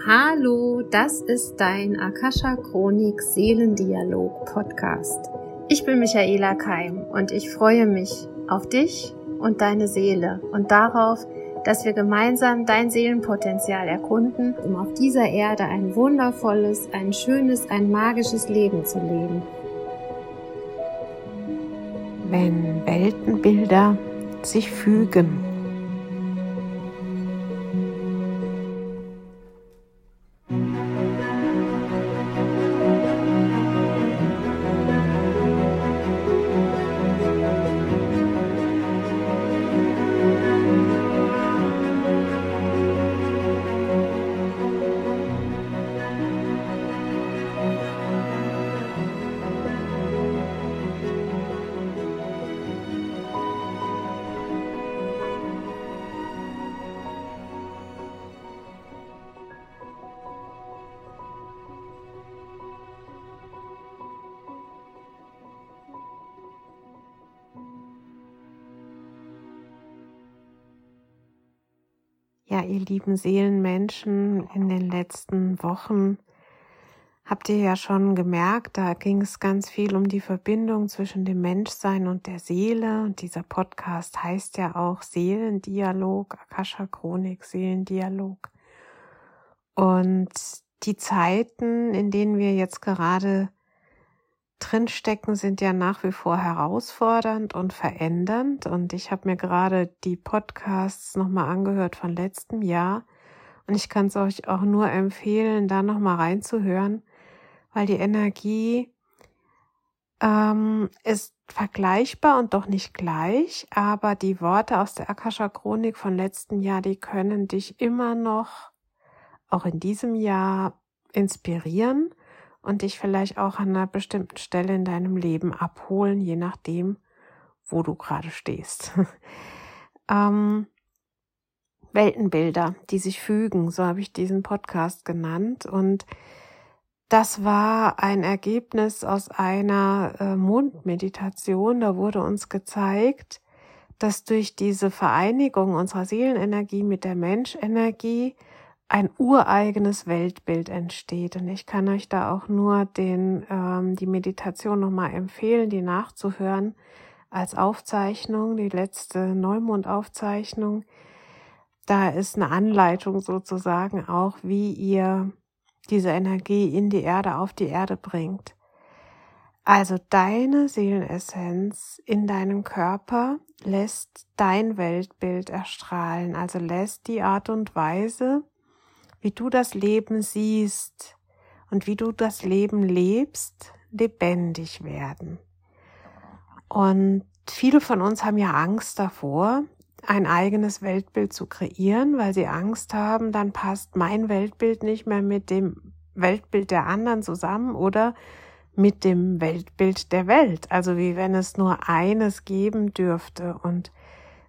Hallo, das ist dein Akasha Chronik Seelendialog Podcast. Ich bin Michaela Keim und ich freue mich auf dich und deine Seele und darauf, dass wir gemeinsam dein Seelenpotenzial erkunden, um auf dieser Erde ein wundervolles, ein schönes, ein magisches Leben zu leben. Wenn Weltenbilder sich fügen Ja, ihr lieben Seelenmenschen, in den letzten Wochen habt ihr ja schon gemerkt, da ging es ganz viel um die Verbindung zwischen dem Menschsein und der Seele. Und dieser Podcast heißt ja auch Seelendialog, Akasha Chronik, Seelendialog. Und die Zeiten, in denen wir jetzt gerade drinstecken, sind ja nach wie vor herausfordernd und verändernd. Und ich habe mir gerade die Podcasts nochmal angehört von letztem Jahr. Und ich kann es euch auch nur empfehlen, da nochmal reinzuhören, weil die Energie ähm, ist vergleichbar und doch nicht gleich. Aber die Worte aus der Akasha Chronik von letztem Jahr, die können dich immer noch, auch in diesem Jahr, inspirieren und dich vielleicht auch an einer bestimmten Stelle in deinem Leben abholen, je nachdem, wo du gerade stehst. ähm, Weltenbilder, die sich fügen, so habe ich diesen Podcast genannt. Und das war ein Ergebnis aus einer äh, Mondmeditation. Da wurde uns gezeigt, dass durch diese Vereinigung unserer Seelenenergie mit der Menschenergie ein ureigenes Weltbild entsteht. Und ich kann euch da auch nur den, ähm, die Meditation nochmal empfehlen, die nachzuhören als Aufzeichnung, die letzte Neumondaufzeichnung. Da ist eine Anleitung sozusagen auch, wie ihr diese Energie in die Erde, auf die Erde bringt. Also deine Seelenessenz in deinem Körper lässt dein Weltbild erstrahlen, also lässt die Art und Weise, wie du das Leben siehst und wie du das Leben lebst, lebendig werden. Und viele von uns haben ja Angst davor, ein eigenes Weltbild zu kreieren, weil sie Angst haben, dann passt mein Weltbild nicht mehr mit dem Weltbild der anderen zusammen oder mit dem Weltbild der Welt. Also wie wenn es nur eines geben dürfte. Und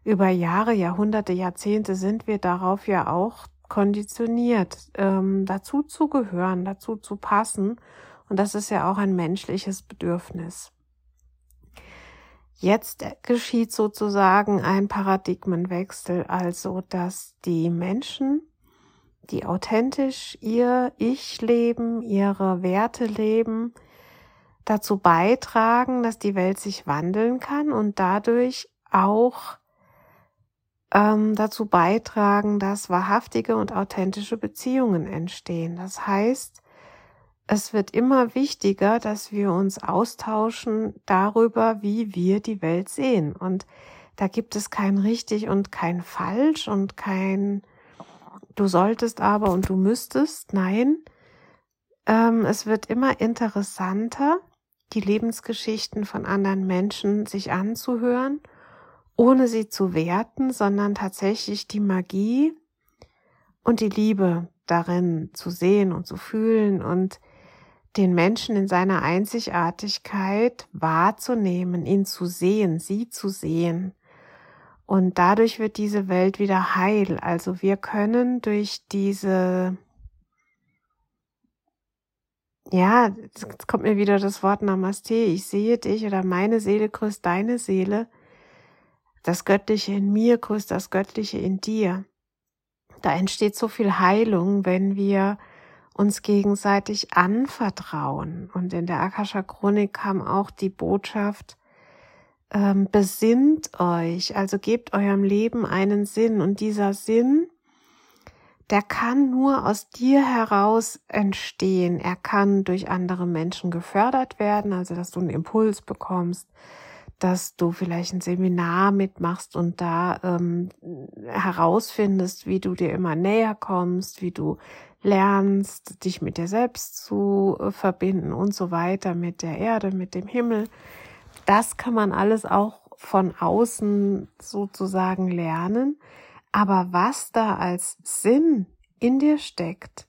über Jahre, Jahrhunderte, Jahrzehnte sind wir darauf ja auch konditioniert, ähm, dazu zu gehören, dazu zu passen. Und das ist ja auch ein menschliches Bedürfnis. Jetzt geschieht sozusagen ein Paradigmenwechsel, also dass die Menschen, die authentisch ihr Ich leben, ihre Werte leben, dazu beitragen, dass die Welt sich wandeln kann und dadurch auch ähm, dazu beitragen, dass wahrhaftige und authentische Beziehungen entstehen. Das heißt, es wird immer wichtiger, dass wir uns austauschen darüber, wie wir die Welt sehen. Und da gibt es kein richtig und kein falsch und kein du solltest aber und du müsstest. Nein, ähm, es wird immer interessanter, die Lebensgeschichten von anderen Menschen sich anzuhören ohne sie zu werten, sondern tatsächlich die Magie und die Liebe darin zu sehen und zu fühlen und den Menschen in seiner Einzigartigkeit wahrzunehmen, ihn zu sehen, sie zu sehen. Und dadurch wird diese Welt wieder heil. Also wir können durch diese, ja, jetzt kommt mir wieder das Wort Namaste, ich sehe dich oder meine Seele grüßt deine Seele, das Göttliche in mir grüßt das Göttliche in dir. Da entsteht so viel Heilung, wenn wir uns gegenseitig anvertrauen. Und in der Akasha Chronik kam auch die Botschaft, ähm, besinnt euch, also gebt eurem Leben einen Sinn. Und dieser Sinn, der kann nur aus dir heraus entstehen. Er kann durch andere Menschen gefördert werden, also dass du einen Impuls bekommst, dass du vielleicht ein Seminar mitmachst und da ähm, herausfindest, wie du dir immer näher kommst, wie du lernst, dich mit dir selbst zu äh, verbinden und so weiter, mit der Erde, mit dem Himmel. Das kann man alles auch von außen sozusagen lernen. Aber was da als Sinn in dir steckt,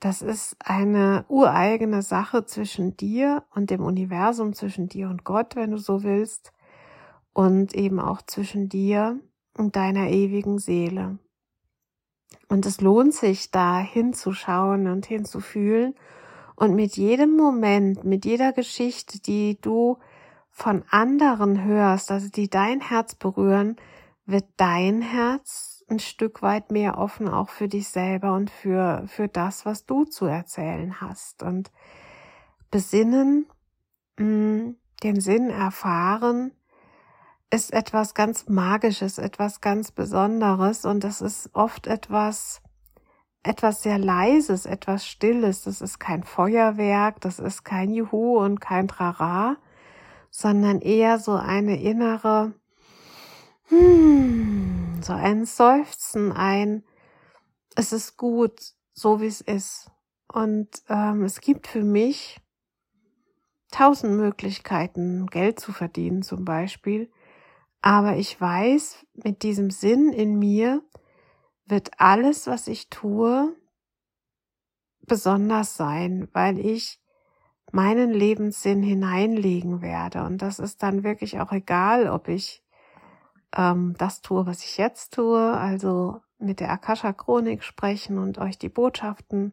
das ist eine ureigene Sache zwischen dir und dem Universum, zwischen dir und Gott, wenn du so willst, und eben auch zwischen dir und deiner ewigen Seele. Und es lohnt sich, da hinzuschauen und hinzufühlen. Und mit jedem Moment, mit jeder Geschichte, die du von anderen hörst, also die dein Herz berühren, wird dein Herz ein Stück weit mehr offen auch für dich selber und für, für das, was du zu erzählen hast. Und besinnen, mm, den Sinn erfahren, ist etwas ganz Magisches, etwas ganz Besonderes und das ist oft etwas, etwas sehr Leises, etwas Stilles. Das ist kein Feuerwerk, das ist kein Juhu und kein Trara, sondern eher so eine innere, hmm, so ein Seufzen, ein, es ist gut, so wie es ist. Und ähm, es gibt für mich tausend Möglichkeiten, Geld zu verdienen zum Beispiel. Aber ich weiß, mit diesem Sinn in mir wird alles, was ich tue, besonders sein, weil ich meinen Lebenssinn hineinlegen werde. Und das ist dann wirklich auch egal, ob ich ähm, das tue, was ich jetzt tue, also mit der Akasha Chronik sprechen und euch die Botschaften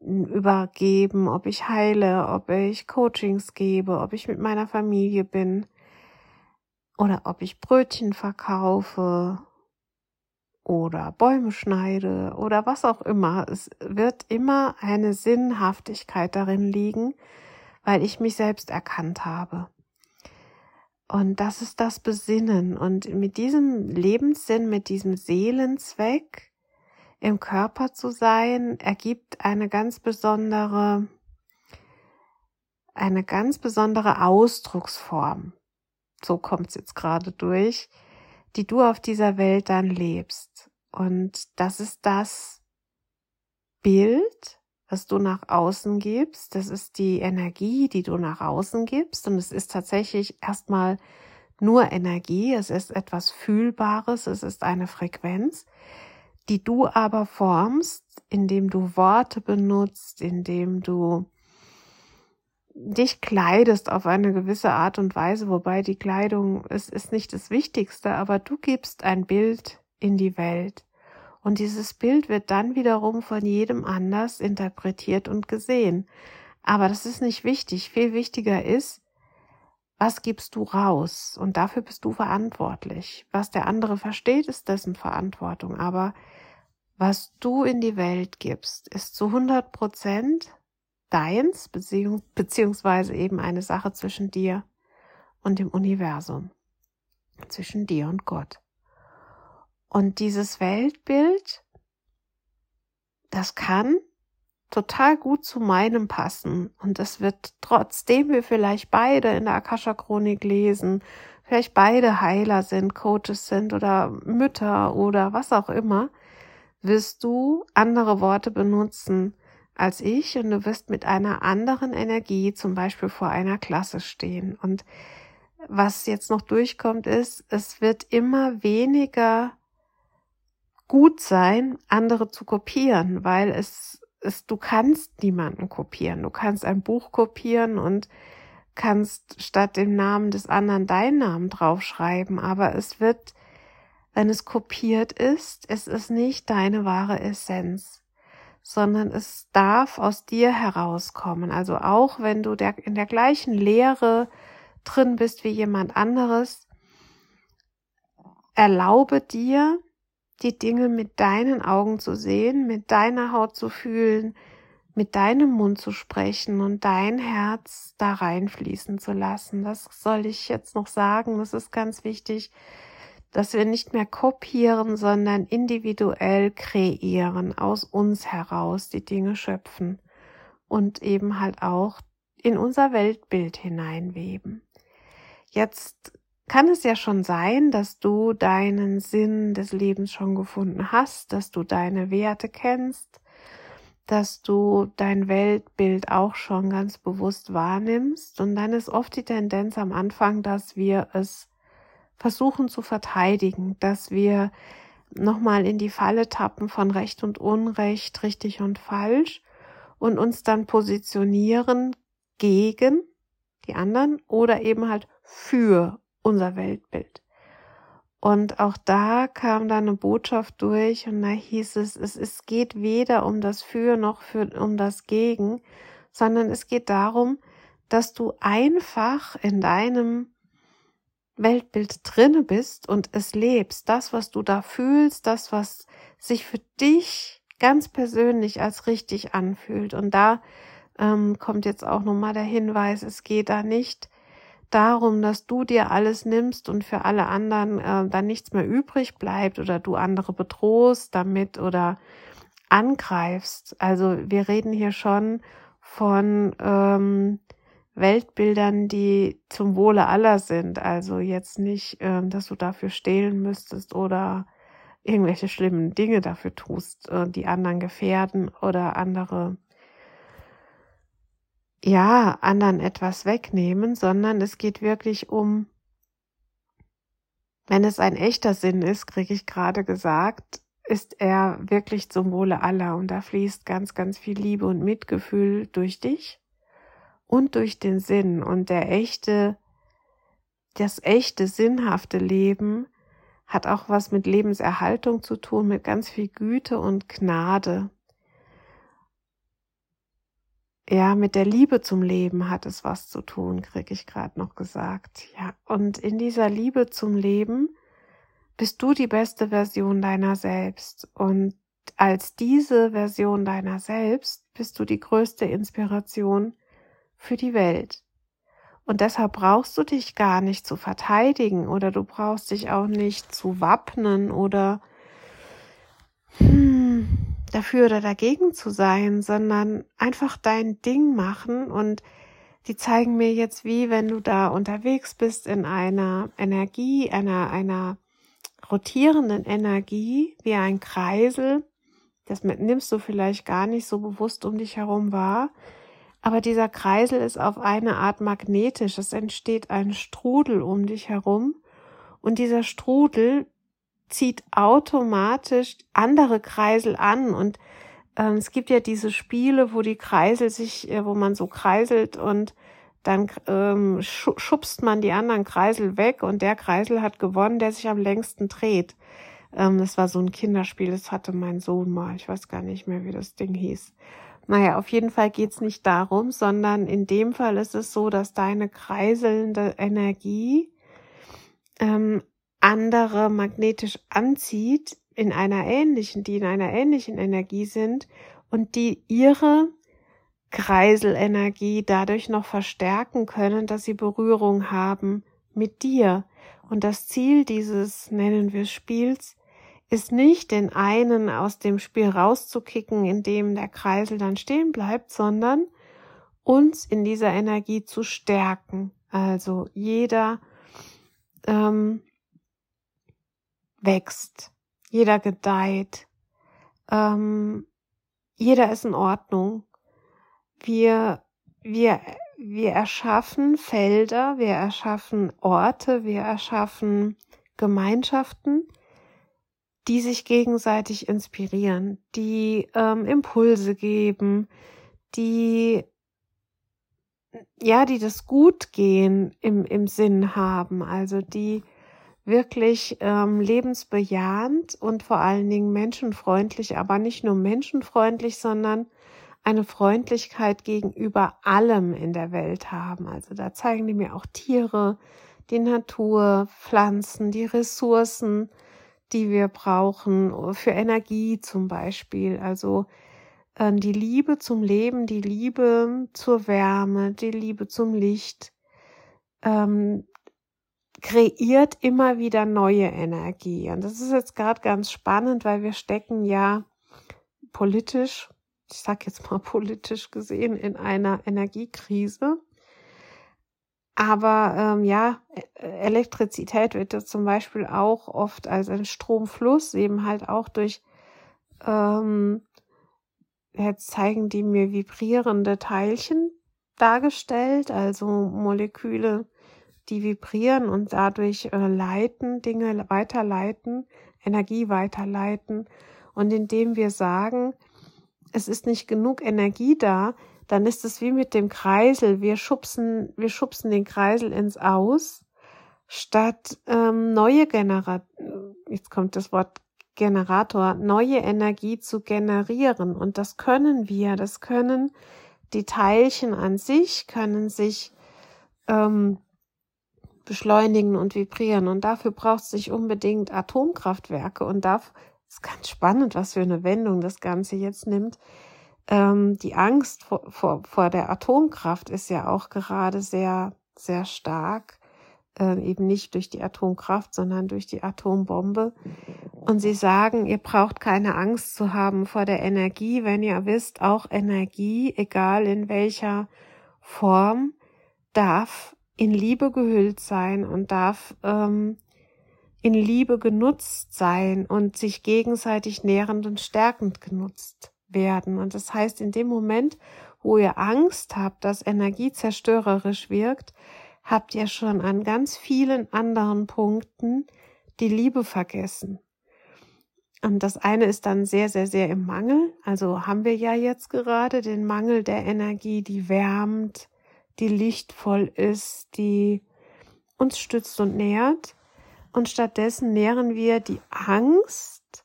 übergeben, ob ich heile, ob ich Coachings gebe, ob ich mit meiner Familie bin, oder ob ich Brötchen verkaufe oder Bäume schneide oder was auch immer. Es wird immer eine Sinnhaftigkeit darin liegen, weil ich mich selbst erkannt habe. Und das ist das Besinnen. Und mit diesem Lebenssinn, mit diesem Seelenzweck im Körper zu sein, ergibt eine ganz besondere, eine ganz besondere Ausdrucksform so kommt es jetzt gerade durch, die du auf dieser Welt dann lebst. Und das ist das Bild, was du nach außen gibst. Das ist die Energie, die du nach außen gibst. Und es ist tatsächlich erstmal nur Energie. Es ist etwas Fühlbares. Es ist eine Frequenz, die du aber formst, indem du Worte benutzt, indem du dich kleidest auf eine gewisse Art und Weise, wobei die Kleidung ist, ist nicht das Wichtigste, aber du gibst ein Bild in die Welt. Und dieses Bild wird dann wiederum von jedem anders interpretiert und gesehen. Aber das ist nicht wichtig. Viel wichtiger ist, was gibst du raus? Und dafür bist du verantwortlich. Was der andere versteht, ist dessen Verantwortung. Aber was du in die Welt gibst, ist zu 100 Prozent deins, beziehungs beziehungsweise eben eine Sache zwischen dir und dem Universum, zwischen dir und Gott. Und dieses Weltbild, das kann total gut zu meinem passen. Und es wird, trotzdem wir vielleicht beide in der Akasha Chronik lesen, vielleicht beide Heiler sind, Coaches sind oder Mütter oder was auch immer, wirst du andere Worte benutzen, als ich und du wirst mit einer anderen Energie zum Beispiel vor einer Klasse stehen. Und was jetzt noch durchkommt, ist, es wird immer weniger gut sein, andere zu kopieren, weil es, es, du kannst niemanden kopieren. Du kannst ein Buch kopieren und kannst statt dem Namen des anderen deinen Namen draufschreiben, aber es wird, wenn es kopiert ist, es ist nicht deine wahre Essenz sondern es darf aus dir herauskommen. Also auch wenn du der, in der gleichen Lehre drin bist wie jemand anderes, erlaube dir, die Dinge mit deinen Augen zu sehen, mit deiner Haut zu fühlen, mit deinem Mund zu sprechen und dein Herz da reinfließen zu lassen. Das soll ich jetzt noch sagen. Das ist ganz wichtig, dass wir nicht mehr kopieren, sondern individuell kreieren, aus uns heraus die Dinge schöpfen und eben halt auch in unser Weltbild hineinweben. Jetzt kann es ja schon sein, dass du deinen Sinn des Lebens schon gefunden hast, dass du deine Werte kennst, dass du dein Weltbild auch schon ganz bewusst wahrnimmst. Und dann ist oft die Tendenz am Anfang, dass wir es versuchen zu verteidigen, dass wir nochmal in die Falle tappen von Recht und Unrecht, richtig und falsch und uns dann positionieren gegen die anderen oder eben halt für unser Weltbild. Und auch da kam dann eine Botschaft durch und da hieß es, es, es geht weder um das Für noch für, um das Gegen, sondern es geht darum, dass du einfach in deinem Weltbild drinne bist und es lebst. Das, was du da fühlst, das, was sich für dich ganz persönlich als richtig anfühlt. Und da ähm, kommt jetzt auch nochmal der Hinweis, es geht da nicht darum, dass du dir alles nimmst und für alle anderen äh, dann nichts mehr übrig bleibt oder du andere bedrohst damit oder angreifst. Also wir reden hier schon von ähm, Weltbildern, die zum Wohle aller sind. Also jetzt nicht, ähm, dass du dafür stehlen müsstest oder irgendwelche schlimmen Dinge dafür tust, äh, die anderen gefährden oder andere ja, anderen etwas wegnehmen, sondern es geht wirklich um, wenn es ein echter Sinn ist, kriege ich gerade gesagt, ist er wirklich zum Wohle aller. Und da fließt ganz, ganz viel Liebe und Mitgefühl durch dich und durch den Sinn. Und der echte, das echte, sinnhafte Leben hat auch was mit Lebenserhaltung zu tun, mit ganz viel Güte und Gnade ja, mit der Liebe zum Leben hat es was zu tun, kriege ich gerade noch gesagt. Ja, und in dieser Liebe zum Leben bist du die beste Version deiner selbst. Und als diese Version deiner selbst bist du die größte Inspiration für die Welt. Und deshalb brauchst du dich gar nicht zu verteidigen oder du brauchst dich auch nicht zu wappnen oder hm, dafür oder dagegen zu sein, sondern einfach dein Ding machen und die zeigen mir jetzt, wie wenn du da unterwegs bist in einer Energie, einer, einer rotierenden Energie, wie ein Kreisel. Das nimmst du vielleicht gar nicht so bewusst um dich herum wahr. Aber dieser Kreisel ist auf eine Art magnetisch. Es entsteht ein Strudel um dich herum. Und dieser Strudel zieht automatisch andere Kreisel an und ähm, es gibt ja diese Spiele, wo die Kreisel sich, äh, wo man so kreiselt und dann ähm, schubst man die anderen Kreisel weg und der Kreisel hat gewonnen, der sich am längsten dreht. Ähm, das war so ein Kinderspiel, das hatte mein Sohn mal. Ich weiß gar nicht mehr, wie das Ding hieß. Naja, auf jeden Fall geht's nicht darum, sondern in dem Fall ist es so, dass deine kreiselnde Energie ähm, andere magnetisch anzieht in einer ähnlichen, die in einer ähnlichen Energie sind und die ihre Kreiselenergie dadurch noch verstärken können, dass sie Berührung haben mit dir. Und das Ziel dieses, nennen wir Spiels, ist nicht den einen aus dem Spiel rauszukicken, indem der Kreisel dann stehen bleibt, sondern uns in dieser Energie zu stärken. Also jeder ähm, wächst, jeder gedeiht, ähm, jeder ist in Ordnung. Wir, wir, wir erschaffen Felder, wir erschaffen Orte, wir erschaffen Gemeinschaften, die sich gegenseitig inspirieren, die ähm, Impulse geben, die ja, die das Gutgehen im, im Sinn haben, also die wirklich ähm, lebensbejahend und vor allen Dingen menschenfreundlich, aber nicht nur menschenfreundlich, sondern eine Freundlichkeit gegenüber allem in der Welt haben. Also da zeigen die mir auch Tiere, die Natur, Pflanzen, die Ressourcen, die wir brauchen für Energie zum Beispiel. Also äh, die Liebe zum Leben, die Liebe zur Wärme, die Liebe zum Licht ähm, kreiert immer wieder neue Energie. Und das ist jetzt gerade ganz spannend, weil wir stecken ja politisch, ich sag jetzt mal politisch gesehen, in einer Energiekrise. Aber ähm, ja, e-, Elektrizität wird ja zum Beispiel auch oft als ein Stromfluss, eben halt auch durch, ähm, jetzt zeigen die mir vibrierende Teilchen dargestellt, also Moleküle, die vibrieren und dadurch äh, leiten, Dinge weiterleiten, Energie weiterleiten. Und indem wir sagen, es ist nicht genug Energie da, dann ist es wie mit dem Kreisel. Wir schubsen, wir schubsen den Kreisel ins Aus, statt ähm, neue Generator, jetzt kommt das Wort Generator, neue Energie zu generieren. Und das können wir, das können die Teilchen an sich, können sich ähm, beschleunigen und vibrieren. Und dafür braucht es sich unbedingt Atomkraftwerke. Und da ist ganz spannend, was für eine Wendung das Ganze jetzt nimmt. Ähm, die Angst vor, vor, vor der Atomkraft ist ja auch gerade sehr, sehr stark. Äh, eben nicht durch die Atomkraft, sondern durch die Atombombe. Und sie sagen, ihr braucht keine Angst zu haben vor der Energie, wenn ihr wisst, auch Energie, egal in welcher Form, darf in Liebe gehüllt sein und darf ähm, in Liebe genutzt sein und sich gegenseitig nährend und stärkend genutzt werden. Und das heißt, in dem Moment, wo ihr Angst habt, dass Energie zerstörerisch wirkt, habt ihr schon an ganz vielen anderen Punkten die Liebe vergessen. Und das eine ist dann sehr, sehr, sehr im Mangel. Also haben wir ja jetzt gerade den Mangel der Energie, die wärmt, die lichtvoll ist, die uns stützt und nährt. Und stattdessen nähren wir die Angst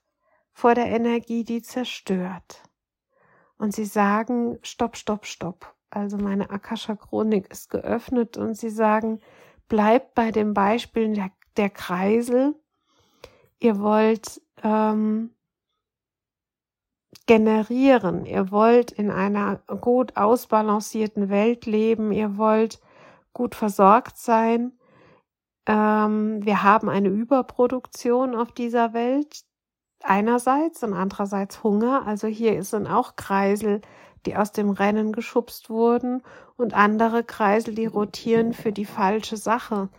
vor der Energie, die zerstört. Und sie sagen, stopp, stopp, stopp. Also meine Akasha Chronik ist geöffnet und sie sagen, bleibt bei dem Beispiel der, der Kreisel. Ihr wollt ähm, generieren. Ihr wollt in einer gut ausbalancierten Welt leben. Ihr wollt gut versorgt sein. Ähm, wir haben eine Überproduktion auf dieser Welt einerseits und andererseits Hunger. Also hier sind auch Kreisel, die aus dem Rennen geschubst wurden und andere Kreisel, die rotieren für die falsche Sache.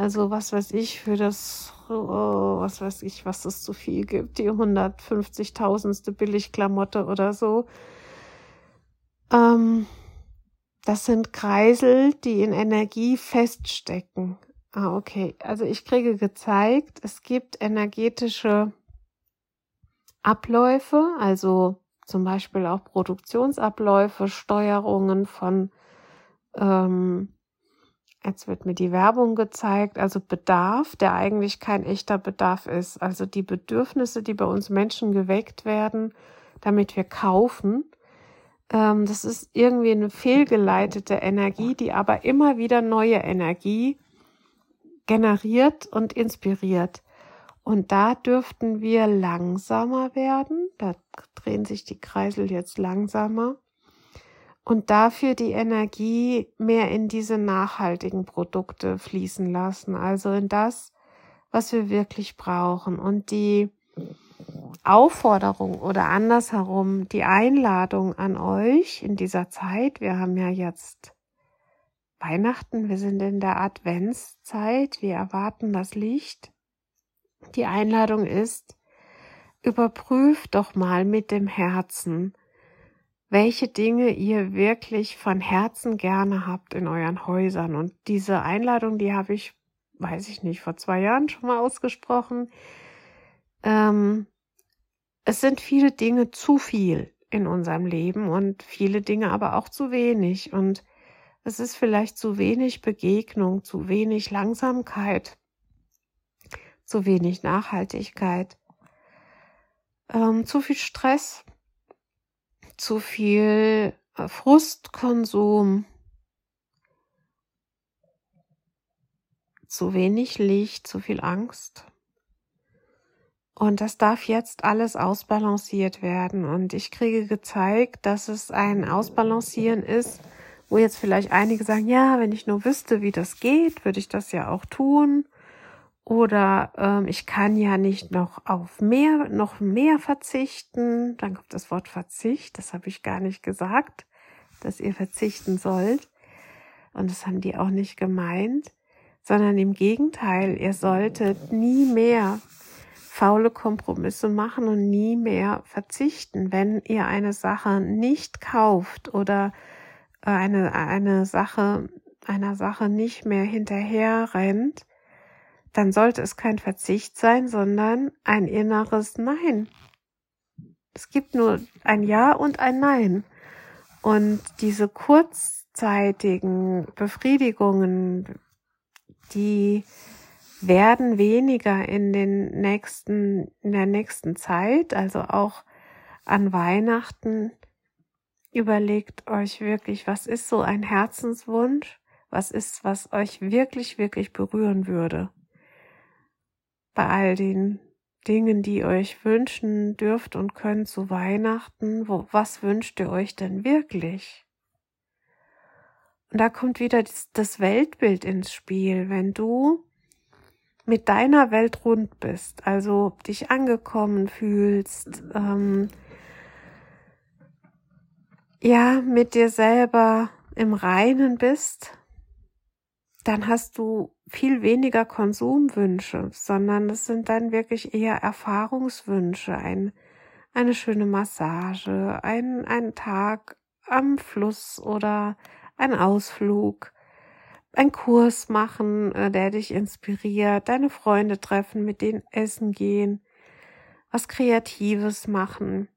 Also was weiß ich für das, oh, was weiß ich, was es zu viel gibt, die 150.000ste Billigklamotte oder so. Ähm, das sind Kreisel, die in Energie feststecken. Ah, okay. Also ich kriege gezeigt, es gibt energetische Abläufe, also zum Beispiel auch Produktionsabläufe, Steuerungen von ähm, Jetzt wird mir die Werbung gezeigt, also Bedarf, der eigentlich kein echter Bedarf ist. Also die Bedürfnisse, die bei uns Menschen geweckt werden, damit wir kaufen. Ähm, das ist irgendwie eine fehlgeleitete Energie, die aber immer wieder neue Energie generiert und inspiriert. Und da dürften wir langsamer werden. Da drehen sich die Kreisel jetzt langsamer und dafür die Energie mehr in diese nachhaltigen Produkte fließen lassen, also in das, was wir wirklich brauchen. Und die Aufforderung oder andersherum die Einladung an euch in dieser Zeit, wir haben ja jetzt Weihnachten, wir sind in der Adventszeit, wir erwarten das Licht. Die Einladung ist, überprüft doch mal mit dem Herzen, welche Dinge ihr wirklich von Herzen gerne habt in euren Häusern. Und diese Einladung, die habe ich, weiß ich nicht, vor zwei Jahren schon mal ausgesprochen. Ähm, es sind viele Dinge zu viel in unserem Leben und viele Dinge aber auch zu wenig. Und es ist vielleicht zu wenig Begegnung, zu wenig Langsamkeit, zu wenig Nachhaltigkeit, ähm, zu viel Stress, zu viel äh, Frustkonsum, zu wenig Licht, zu viel Angst. Und das darf jetzt alles ausbalanciert werden. Und ich kriege gezeigt, dass es ein Ausbalancieren ist, wo jetzt vielleicht einige sagen, ja, wenn ich nur wüsste, wie das geht, würde ich das ja auch tun. Oder ähm, ich kann ja nicht noch auf mehr, noch mehr verzichten. Dann kommt das Wort Verzicht, das habe ich gar nicht gesagt, dass ihr verzichten sollt. Und das haben die auch nicht gemeint, sondern im Gegenteil, ihr solltet nie mehr faule Kompromisse machen und nie mehr verzichten. Wenn ihr eine Sache nicht kauft oder eine, eine Sache, einer Sache nicht mehr hinterher rennt, dann sollte es kein Verzicht sein, sondern ein inneres Nein. Es gibt nur ein Ja und ein Nein. Und diese kurzzeitigen Befriedigungen, die werden weniger in den nächsten, in der nächsten Zeit, also auch an Weihnachten. Überlegt euch wirklich, was ist so ein Herzenswunsch? Was ist, was euch wirklich, wirklich berühren würde? Bei all den Dingen, die ihr euch wünschen dürft und könnt zu Weihnachten, wo, was wünscht ihr euch denn wirklich? Und da kommt wieder das Weltbild ins Spiel. Wenn du mit deiner Welt rund bist, also dich angekommen fühlst, ähm, ja, mit dir selber im Reinen bist, dann hast du viel weniger Konsumwünsche, sondern es sind dann wirklich eher Erfahrungswünsche, ein, eine schöne Massage, ein, ein Tag am Fluss oder ein Ausflug, ein Kurs machen, äh, der dich inspiriert, deine Freunde treffen, mit denen essen gehen, was Kreatives machen.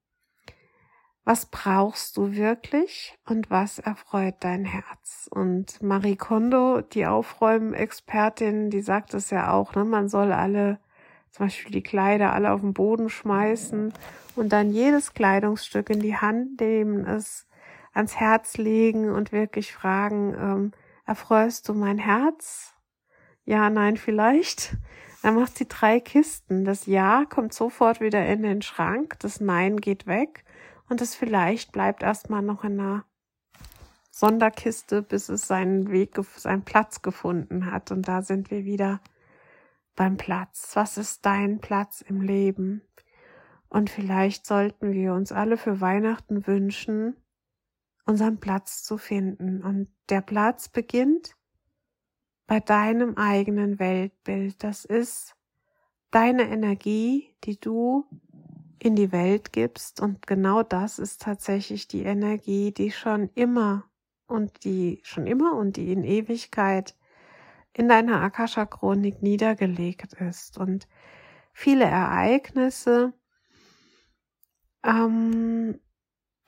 Was brauchst du wirklich und was erfreut dein Herz? Und Marie Kondo, die Aufräumen-Expertin, die sagt es ja auch, ne? man soll alle, zum Beispiel die Kleider alle auf den Boden schmeißen und dann jedes Kleidungsstück in die Hand nehmen, es ans Herz legen und wirklich fragen, ähm, Erfreust du mein Herz? Ja, nein, vielleicht. Dann macht sie drei Kisten. Das Ja kommt sofort wieder in den Schrank, das Nein geht weg und das vielleicht bleibt erstmal noch in einer Sonderkiste, bis es seinen Weg, seinen Platz gefunden hat. Und da sind wir wieder beim Platz. Was ist dein Platz im Leben? Und vielleicht sollten wir uns alle für Weihnachten wünschen, unseren Platz zu finden. Und der Platz beginnt bei deinem eigenen Weltbild. Das ist deine Energie, die du in die Welt gibst. Und genau das ist tatsächlich die Energie, die schon immer und die schon immer und die in Ewigkeit in deiner Akasha-Chronik niedergelegt ist. Und viele Ereignisse ähm,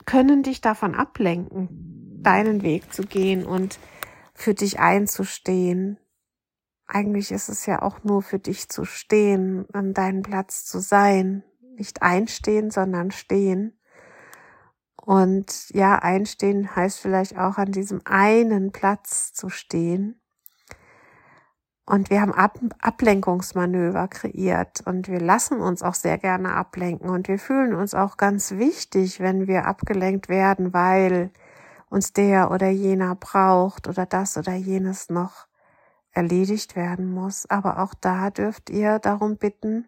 können dich davon ablenken, deinen Weg zu gehen und für dich einzustehen. Eigentlich ist es ja auch nur für dich zu stehen, an deinem Platz zu sein. Nicht einstehen, sondern stehen. Und ja, einstehen heißt vielleicht auch an diesem einen Platz zu stehen. Und wir haben Ab Ablenkungsmanöver kreiert und wir lassen uns auch sehr gerne ablenken und wir fühlen uns auch ganz wichtig, wenn wir abgelenkt werden, weil uns der oder jener braucht oder das oder jenes noch erledigt werden muss. Aber auch da dürft ihr darum bitten,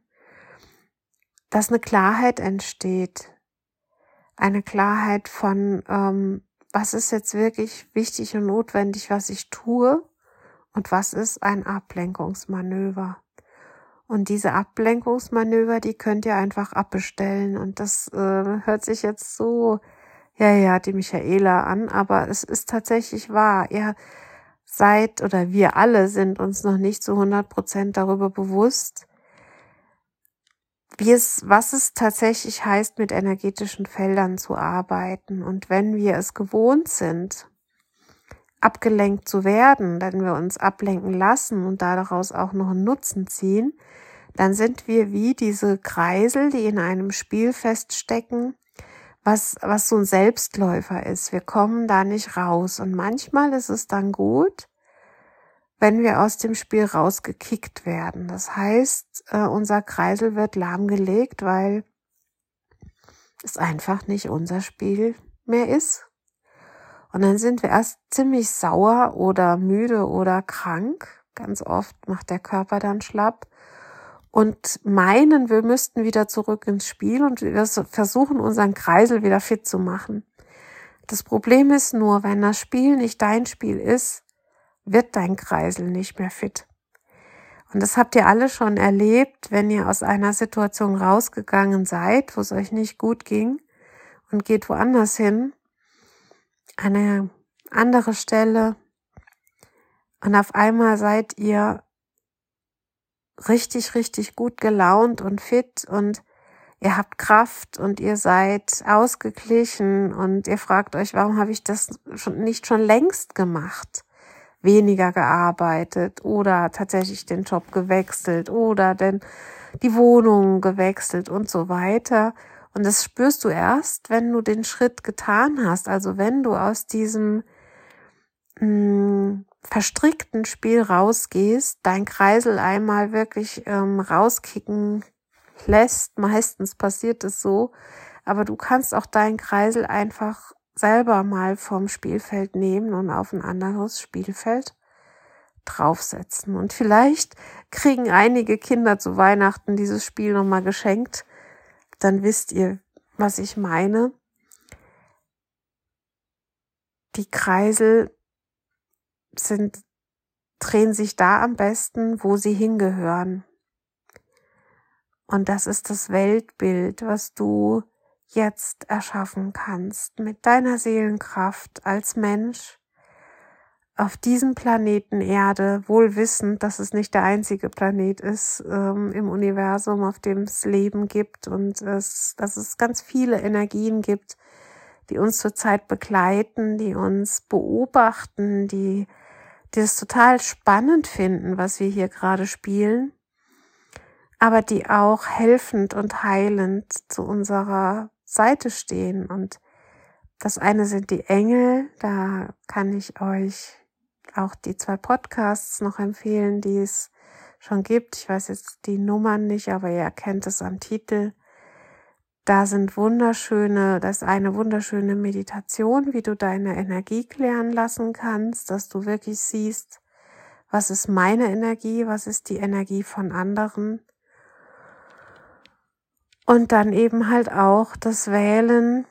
dass eine Klarheit entsteht. Eine Klarheit von, ähm, was ist jetzt wirklich wichtig und notwendig, was ich tue und was ist ein Ablenkungsmanöver? Und diese Ablenkungsmanöver, die könnt ihr einfach abbestellen. Und das äh, hört sich jetzt so, ja, ja, die Michaela an, aber es ist tatsächlich wahr. Ihr seid oder wir alle sind uns noch nicht zu 100 Prozent darüber bewusst, wie es, was es tatsächlich heißt, mit energetischen Feldern zu arbeiten. Und wenn wir es gewohnt sind, abgelenkt zu werden, wenn wir uns ablenken lassen und daraus auch noch einen Nutzen ziehen, dann sind wir wie diese Kreisel, die in einem Spiel feststecken, was, was so ein Selbstläufer ist. Wir kommen da nicht raus. Und manchmal ist es dann gut, wenn wir aus dem Spiel rausgekickt werden. Das heißt, äh, unser Kreisel wird lahmgelegt, weil es einfach nicht unser Spiel mehr ist. Und dann sind wir erst ziemlich sauer oder müde oder krank. Ganz oft macht der Körper dann schlapp und meinen, wir müssten wieder zurück ins Spiel und wir versuchen unseren Kreisel wieder fit zu machen. Das Problem ist nur, wenn das Spiel nicht dein Spiel ist, wird dein Kreisel nicht mehr fit. Und das habt ihr alle schon erlebt, wenn ihr aus einer Situation rausgegangen seid, wo es euch nicht gut ging und geht woanders hin, eine andere Stelle und auf einmal seid ihr richtig, richtig gut gelaunt und fit und ihr habt Kraft und ihr seid ausgeglichen und ihr fragt euch, warum habe ich das schon nicht schon längst gemacht? Weniger gearbeitet oder tatsächlich den Job gewechselt oder denn die Wohnung gewechselt und so weiter. Und das spürst du erst, wenn du den Schritt getan hast. Also wenn du aus diesem mh, hm, verstrickten Spiel rausgehst, dein Kreisel einmal wirklich ähm, rauskicken lässt. Meistens passiert es so, aber du kannst auch deinen Kreisel einfach selber mal vom Spielfeld nehmen und auf ein anderes Spielfeld draufsetzen. Und vielleicht kriegen einige Kinder zu Weihnachten dieses Spiel nochmal geschenkt. Dann wisst ihr, was ich meine. Die Kreisel sind, drehen sich da am besten, wo sie hingehören. Und das ist das Weltbild, was du jetzt erschaffen kannst mit deiner Seelenkraft als Mensch auf diesem Planeten Erde, wohl wissend, dass es nicht der einzige Planet ist ähm, im Universum, auf dem es Leben gibt und es, dass es ganz viele Energien gibt, die uns zurzeit begleiten, die uns beobachten, die die es total spannend finden, was wir hier gerade spielen, aber die auch helfend und heilend zu unserer Seite stehen. Und das eine sind die Engel, da kann ich euch auch die zwei Podcasts noch empfehlen, die es schon gibt. Ich weiß jetzt die Nummern nicht, aber ihr erkennt es am Titel. Da sind wunderschöne, das ist eine wunderschöne Meditation, wie du deine Energie klären lassen kannst, dass du wirklich siehst, was ist meine Energie, was ist die Energie von anderen. Und dann eben halt auch das Wählen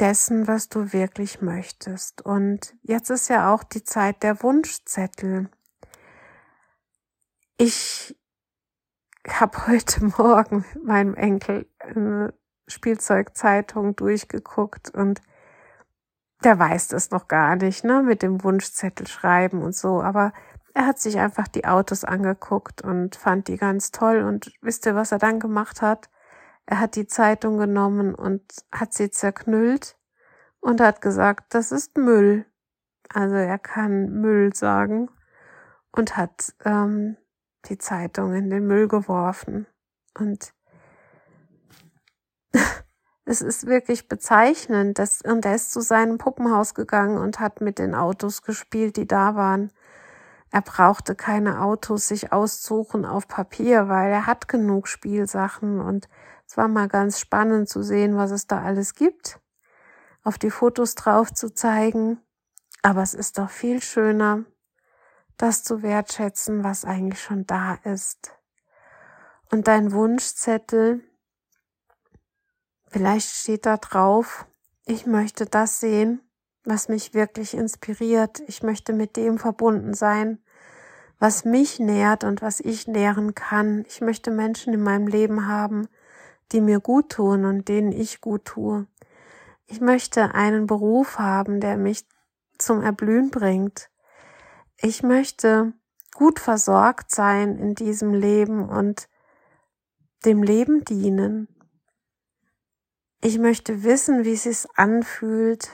dessen, was du wirklich möchtest. Und jetzt ist ja auch die Zeit der Wunschzettel. Ich habe heute Morgen meinem Enkel äh, Spielzeugzeitung durchgeguckt und der weiß das noch gar nicht, ne, mit dem Wunschzettel schreiben und so, aber er hat sich einfach die Autos angeguckt und fand die ganz toll und wisst ihr, was er dann gemacht hat? Er hat die Zeitung genommen und hat sie zerknüllt und hat gesagt, das ist Müll. Also er kann Müll sagen und hat ähm, die Zeitung in den Müll geworfen. Und es ist wirklich bezeichnend, dass, und er ist zu seinem Puppenhaus gegangen und hat mit den Autos gespielt, die da waren. Er brauchte keine Autos sich aussuchen auf Papier, weil er hat genug Spielsachen und es war mal ganz spannend zu sehen, was es da alles gibt, auf die Fotos drauf zu zeigen. Aber es ist doch viel schöner, das zu wertschätzen, was eigentlich schon da ist. Und dein Wunschzettel, Vielleicht steht da drauf, ich möchte das sehen, was mich wirklich inspiriert. Ich möchte mit dem verbunden sein, was mich nährt und was ich nähren kann. Ich möchte Menschen in meinem Leben haben, die mir gut tun und denen ich gut tue. Ich möchte einen Beruf haben, der mich zum Erblühen bringt. Ich möchte gut versorgt sein in diesem Leben und dem Leben dienen. Ich möchte wissen, wie es sich anfühlt,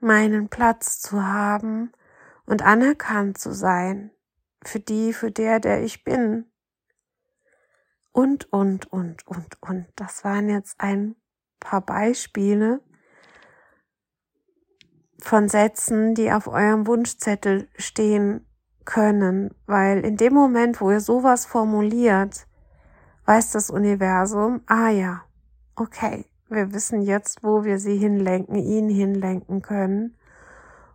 meinen Platz zu haben und anerkannt zu sein für die, für der, der ich bin. Und, und, und, und, und. Das waren jetzt ein paar Beispiele von Sätzen, die auf eurem Wunschzettel stehen können, weil in dem Moment, wo ihr sowas formuliert, weiß das Universum, ah ja, okay, wir wissen jetzt, wo wir sie hinlenken, ihn hinlenken können.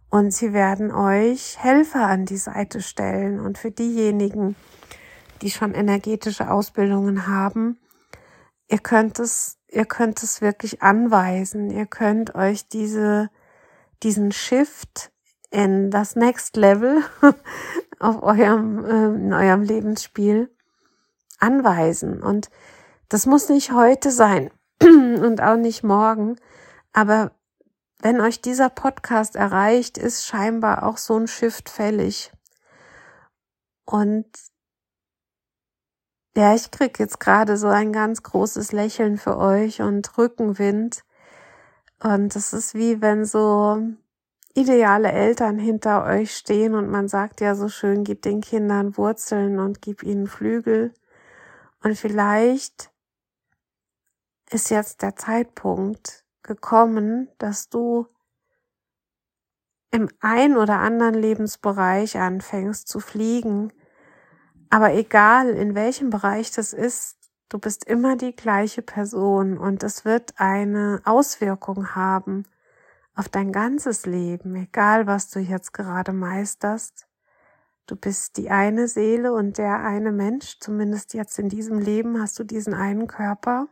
Und sie werden euch Helfer an die Seite stellen. Und für diejenigen, die schon energetische Ausbildungen haben, ihr könnt es, ihr könnt es wirklich anweisen. Ihr könnt euch diese, diesen Shift in das Next Level auf eurem, äh, in eurem Lebensspiel anweisen. Und das muss nicht heute sein und auch nicht morgen. Aber wenn euch dieser Podcast erreicht, ist scheinbar auch so ein Shift fällig. Und ja, ich krieg jetzt gerade so ein ganz großes Lächeln für euch und Rückenwind. Und es ist wie wenn so ideale Eltern hinter euch stehen und man sagt ja so schön, gib den Kindern Wurzeln und gib ihnen Flügel. Und vielleicht ist jetzt der Zeitpunkt gekommen, dass du im ein oder anderen Lebensbereich anfängst zu fliegen. Aber egal in welchem Bereich das ist, du bist immer die gleiche Person und es wird eine Auswirkung haben auf dein ganzes Leben, egal was du jetzt gerade meisterst. Du bist die eine Seele und der eine Mensch, zumindest jetzt in diesem Leben hast du diesen einen Körper.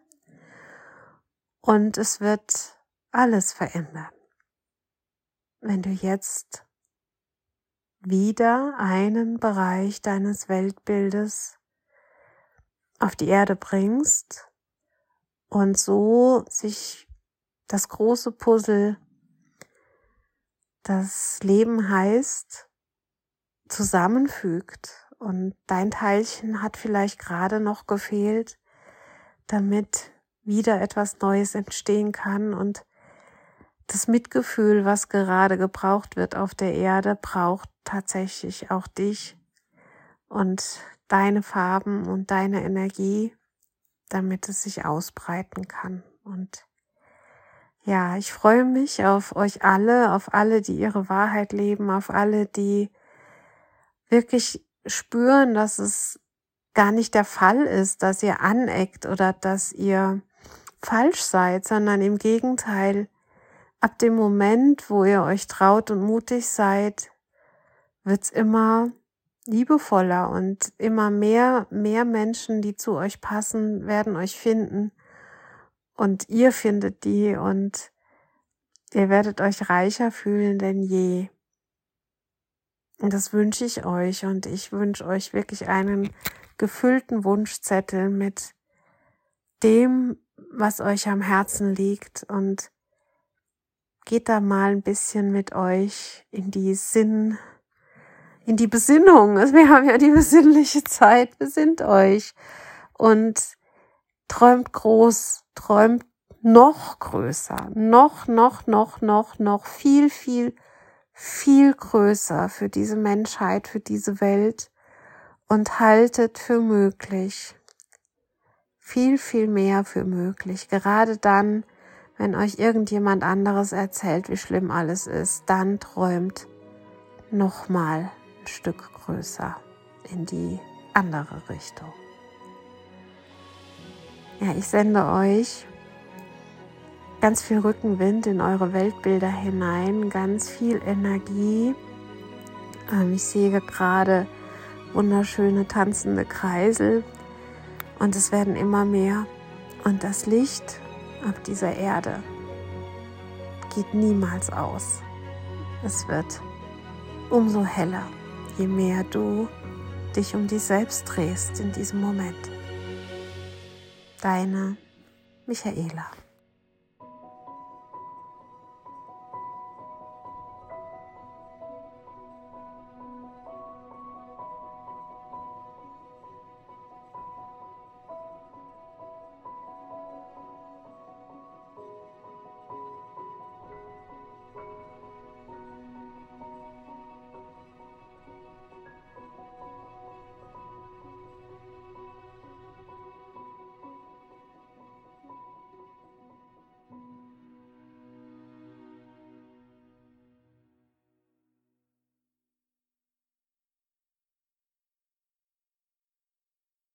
Und es wird alles verändern. Wenn du jetzt wieder einen Bereich deines Weltbildes auf die Erde bringst und so sich das große Puzzle, das Leben heißt, zusammenfügt. Und dein Teilchen hat vielleicht gerade noch gefehlt, damit wieder etwas Neues entstehen kann. Und das Mitgefühl, was gerade gebraucht wird auf der Erde, braucht tatsächlich auch dich und deine Farben und deine Energie, damit es sich ausbreiten kann. Und ja, ich freue mich auf euch alle, auf alle, die ihre Wahrheit leben, auf alle, die wirklich spüren, dass es gar nicht der Fall ist, dass ihr aneckt oder dass ihr falsch seid, sondern im Gegenteil, ab dem Moment, wo ihr euch traut und mutig seid, wird's immer liebevoller und immer mehr, mehr Menschen, die zu euch passen, werden euch finden und ihr findet die und ihr werdet euch reicher fühlen denn je. Und das wünsche ich euch und ich wünsche euch wirklich einen gefüllten Wunschzettel mit dem, was euch am Herzen liegt und geht da mal ein bisschen mit euch in die Sinn, in die Besinnung. Wir haben ja die besinnliche Zeit, besinnt euch. Und träumt groß, träumt noch größer, noch, noch, noch, noch, noch viel, viel viel größer für diese Menschheit, für diese Welt. Und haltet für möglich, viel, viel mehr für möglich. Gerade dann, wenn euch irgendjemand anderes erzählt, wie schlimm alles ist, dann träumt nochmal Stück größer in die andere Richtung. Ja, ich sende euch ganz viel Rückenwind in eure Weltbilder hinein, ganz viel Energie. Ähm, ich sehe gerade wunderschöne tanzende Kreisel und es werden immer mehr. Und das Licht auf dieser Erde geht niemals aus. Es wird umso heller, je mehr du dich um dich selbst drehst in diesem Moment. Deine Michaela.